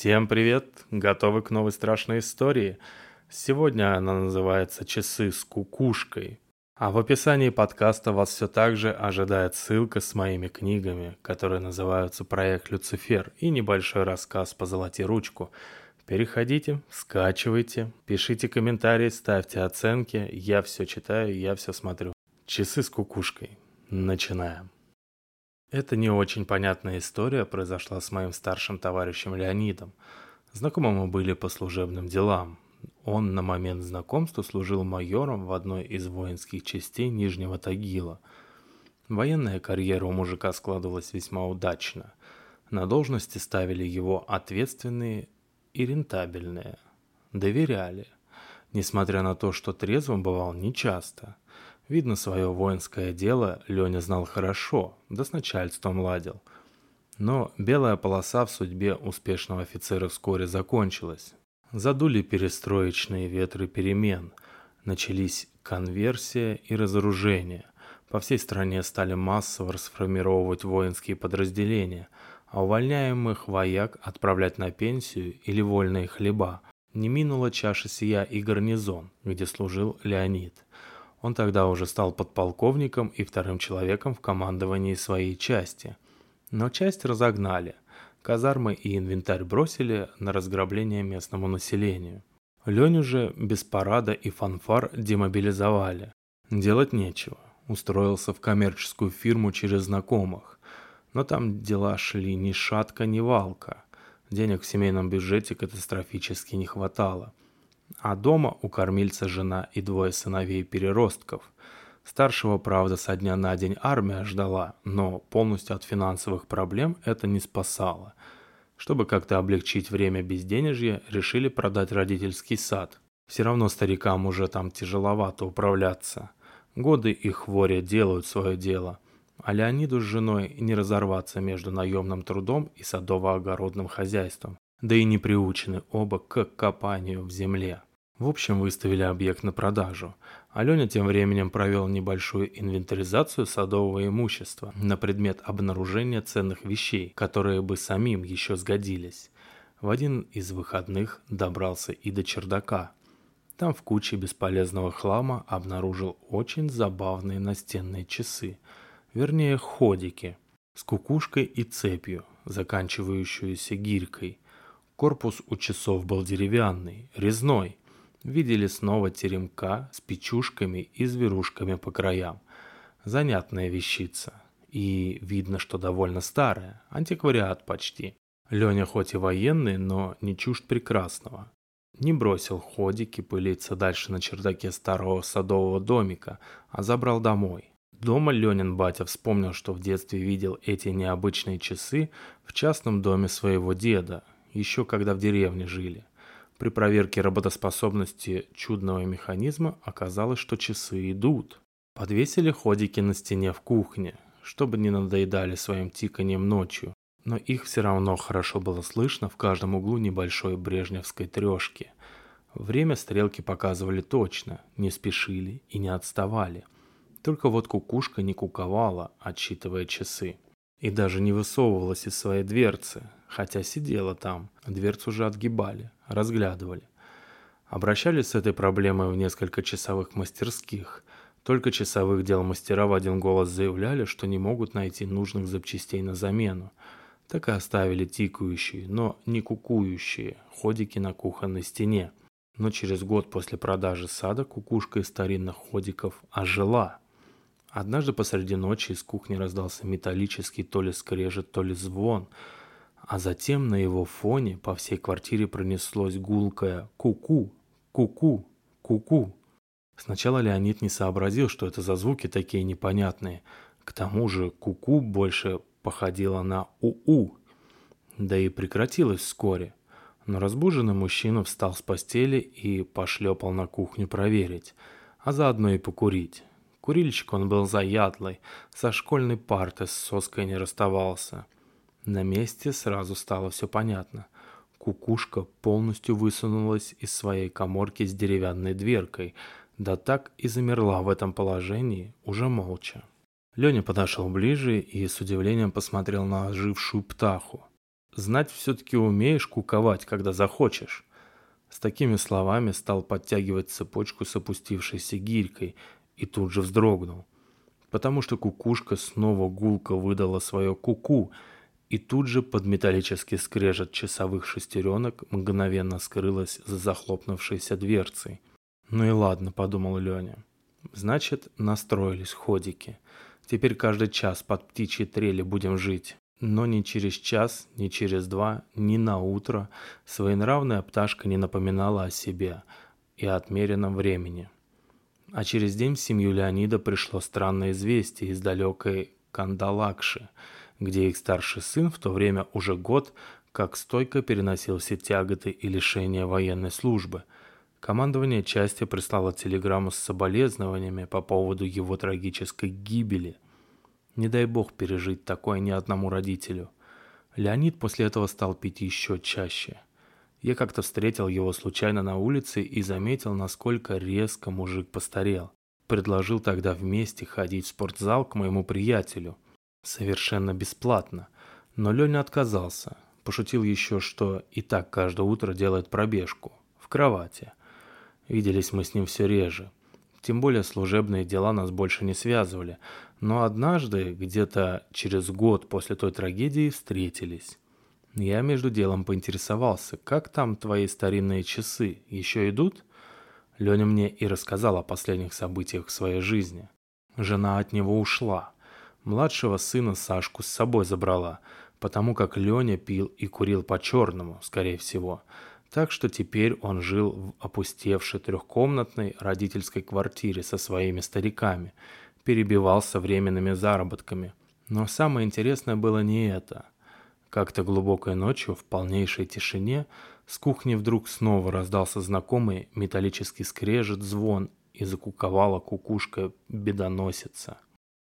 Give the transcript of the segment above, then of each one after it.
Всем привет! Готовы к новой страшной истории? Сегодня она называется «Часы с кукушкой». А в описании подкаста вас все так же ожидает ссылка с моими книгами, которые называются «Проект Люцифер» и небольшой рассказ по золоте ручку. Переходите, скачивайте, пишите комментарии, ставьте оценки. Я все читаю, я все смотрю. Часы с кукушкой. Начинаем. Это не очень понятная история произошла с моим старшим товарищем Леонидом. Знакомы мы были по служебным делам. Он на момент знакомства служил майором в одной из воинских частей Нижнего Тагила. Военная карьера у мужика складывалась весьма удачно. На должности ставили его ответственные и рентабельные. Доверяли. Несмотря на то, что трезвым бывал нечасто – Видно, свое воинское дело Леня знал хорошо, да с начальством ладил. Но белая полоса в судьбе успешного офицера вскоре закончилась. Задули перестроечные ветры перемен. Начались конверсия и разоружение. По всей стране стали массово расформировывать воинские подразделения, а увольняемых вояк отправлять на пенсию или вольные хлеба. Не минула чаша сия и гарнизон, где служил Леонид – он тогда уже стал подполковником и вторым человеком в командовании своей части. Но часть разогнали. Казармы и инвентарь бросили на разграбление местному населению. Леню же без парада и фанфар демобилизовали. Делать нечего. Устроился в коммерческую фирму через знакомых. Но там дела шли ни шатка, ни валка. Денег в семейном бюджете катастрофически не хватало. А дома у кормильца жена и двое сыновей-переростков. Старшего, правда, со дня на день армия ждала, но полностью от финансовых проблем это не спасало. Чтобы как-то облегчить время безденежья, решили продать родительский сад. Все равно старикам уже там тяжеловато управляться. Годы и хворя делают свое дело. А Леониду с женой не разорваться между наемным трудом и садово-огородным хозяйством да и не приучены оба к копанию в земле. В общем, выставили объект на продажу. Аленя тем временем провел небольшую инвентаризацию садового имущества на предмет обнаружения ценных вещей, которые бы самим еще сгодились. В один из выходных добрался и до чердака. Там в куче бесполезного хлама обнаружил очень забавные настенные часы, вернее ходики, с кукушкой и цепью, заканчивающуюся гирькой – Корпус у часов был деревянный, резной. Видели снова теремка с печушками и зверушками по краям. Занятная вещица. И видно, что довольно старая, антиквариат почти. Леня хоть и военный, но не чужд прекрасного. Не бросил ходики пылиться дальше на чердаке старого садового домика, а забрал домой. Дома Ленин батя вспомнил, что в детстве видел эти необычные часы в частном доме своего деда, еще когда в деревне жили. При проверке работоспособности чудного механизма оказалось, что часы идут. Подвесили ходики на стене в кухне, чтобы не надоедали своим тиканием ночью, но их все равно хорошо было слышно в каждом углу небольшой брежневской трешки. Время стрелки показывали точно, не спешили и не отставали. Только вот кукушка не куковала, отсчитывая часы. И даже не высовывалась из своей дверцы, хотя сидела там, дверцу уже отгибали, разглядывали. Обращались с этой проблемой в несколько часовых мастерских. Только часовых дел мастера в один голос заявляли, что не могут найти нужных запчастей на замену. Так и оставили тикающие, но не кукующие ходики на кухонной стене. Но через год после продажи сада кукушка из старинных ходиков ожила. Однажды посреди ночи из кухни раздался металлический то ли скрежет, то ли звон – а затем на его фоне по всей квартире пронеслось гулкое «ку-ку, ку-ку, ку-ку». Сначала Леонид не сообразил, что это за звуки такие непонятные. К тому же «ку-ку» больше походило на «у-у». Да и прекратилось вскоре. Но разбуженный мужчина встал с постели и пошлепал на кухню проверить, а заодно и покурить. Курильщик он был заядлый, со школьной парты с соской не расставался – на месте сразу стало все понятно. Кукушка полностью высунулась из своей коморки с деревянной дверкой, да так и замерла в этом положении, уже молча. Леня подошел ближе и с удивлением посмотрел на ожившую птаху. Знать все-таки умеешь куковать, когда захочешь. С такими словами стал подтягивать цепочку с опустившейся гирькой и тут же вздрогнул, потому что кукушка снова гулко выдала свое куку, -ку, и тут же под металлический скрежет часовых шестеренок мгновенно скрылась за захлопнувшейся дверцей. «Ну и ладно», — подумал Леня. «Значит, настроились ходики. Теперь каждый час под птичьи трели будем жить». Но ни через час, ни через два, ни на утро своенравная пташка не напоминала о себе и о отмеренном времени. А через день в семью Леонида пришло странное известие из далекой Кандалакши, где их старший сын в то время уже год как стойко переносил все тяготы и лишения военной службы. Командование части прислало телеграмму с соболезнованиями по поводу его трагической гибели – не дай бог пережить такое ни одному родителю. Леонид после этого стал пить еще чаще. Я как-то встретил его случайно на улице и заметил, насколько резко мужик постарел. Предложил тогда вместе ходить в спортзал к моему приятелю. Совершенно бесплатно. Но Леня отказался. Пошутил еще, что и так каждое утро делает пробежку. В кровати. Виделись мы с ним все реже. Тем более служебные дела нас больше не связывали. Но однажды, где-то через год после той трагедии, встретились. Я между делом поинтересовался, как там твои старинные часы, еще идут? Леня мне и рассказал о последних событиях в своей жизни. Жена от него ушла. Младшего сына Сашку с собой забрала, потому как Леня пил и курил по-черному, скорее всего – так что теперь он жил в опустевшей трехкомнатной родительской квартире со своими стариками, перебивался временными заработками. Но самое интересное было не это. Как-то глубокой ночью в полнейшей тишине с кухни вдруг снова раздался знакомый металлический скрежет, звон и закуковала кукушка бедоносица.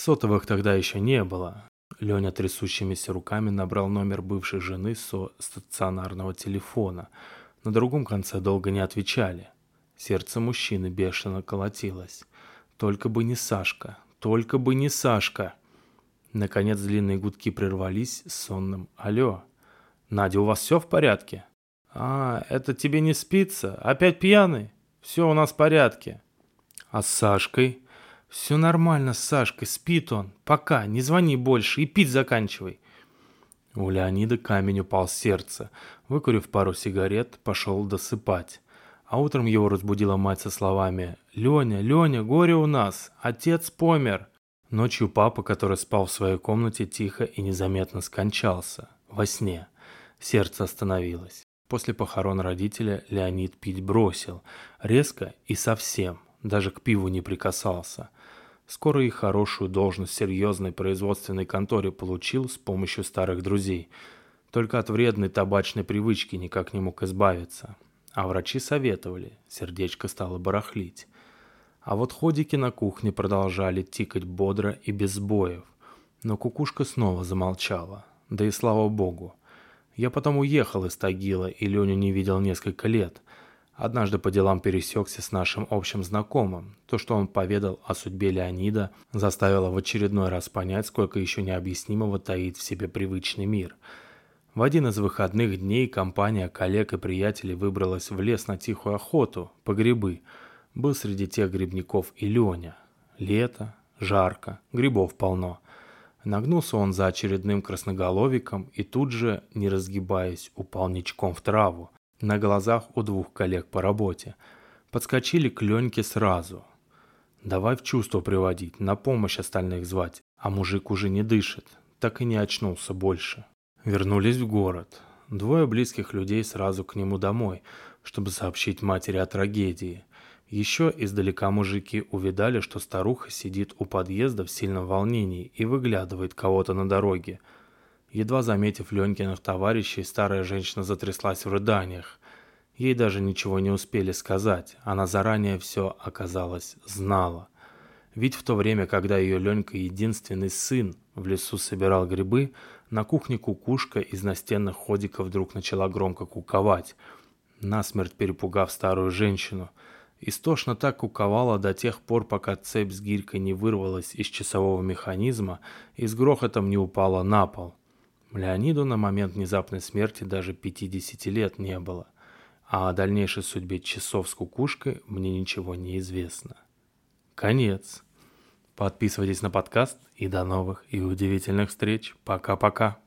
Сотовых тогда еще не было. Леня трясущимися руками набрал номер бывшей жены со стационарного телефона – на другом конце долго не отвечали. Сердце мужчины бешено колотилось. Только бы не Сашка, только бы не Сашка. Наконец длинные гудки прервались сонным «Алло, Надя, у вас все в порядке?» «А, это тебе не спится? Опять пьяный? Все у нас в порядке». «А с Сашкой?» «Все нормально с Сашкой, спит он. Пока, не звони больше и пить заканчивай». У Леонида камень упал с сердца. Выкурив пару сигарет, пошел досыпать. А утром его разбудила мать со словами «Леня, Леня, горе у нас! Отец помер!» Ночью папа, который спал в своей комнате, тихо и незаметно скончался. Во сне. Сердце остановилось. После похорон родителя Леонид пить бросил. Резко и совсем. Даже к пиву не прикасался. Скоро и хорошую должность в серьезной производственной конторе получил с помощью старых друзей. Только от вредной табачной привычки никак не мог избавиться. А врачи советовали, сердечко стало барахлить. А вот ходики на кухне продолжали тикать бодро и без сбоев. Но кукушка снова замолчала. Да и слава богу. Я потом уехал из Тагила и Леню не видел несколько лет – Однажды по делам пересекся с нашим общим знакомым. То, что он поведал о судьбе Леонида, заставило в очередной раз понять, сколько еще необъяснимого таит в себе привычный мир. В один из выходных дней компания коллег и приятелей выбралась в лес на тихую охоту, по грибы. Был среди тех грибников и Леня. Лето, жарко, грибов полно. Нагнулся он за очередным красноголовиком и тут же, не разгибаясь, упал ничком в траву на глазах у двух коллег по работе. Подскочили к Леньке сразу. Давай в чувство приводить, на помощь остальных звать, а мужик уже не дышит, так и не очнулся больше. Вернулись в город. Двое близких людей сразу к нему домой, чтобы сообщить матери о трагедии. Еще издалека мужики увидали, что старуха сидит у подъезда в сильном волнении и выглядывает кого-то на дороге – Едва заметив Ленькиных товарищей, старая женщина затряслась в рыданиях. Ей даже ничего не успели сказать, она заранее все, оказалось, знала. Ведь в то время, когда ее Ленька, единственный сын, в лесу собирал грибы, на кухне кукушка из настенных ходиков вдруг начала громко куковать, насмерть перепугав старую женщину. Истошно так куковала до тех пор, пока цепь с гирькой не вырвалась из часового механизма и с грохотом не упала на пол. Леониду на момент внезапной смерти даже 50 лет не было, а о дальнейшей судьбе часов с кукушкой мне ничего не известно. Конец. Подписывайтесь на подкаст и до новых и удивительных встреч. Пока-пока.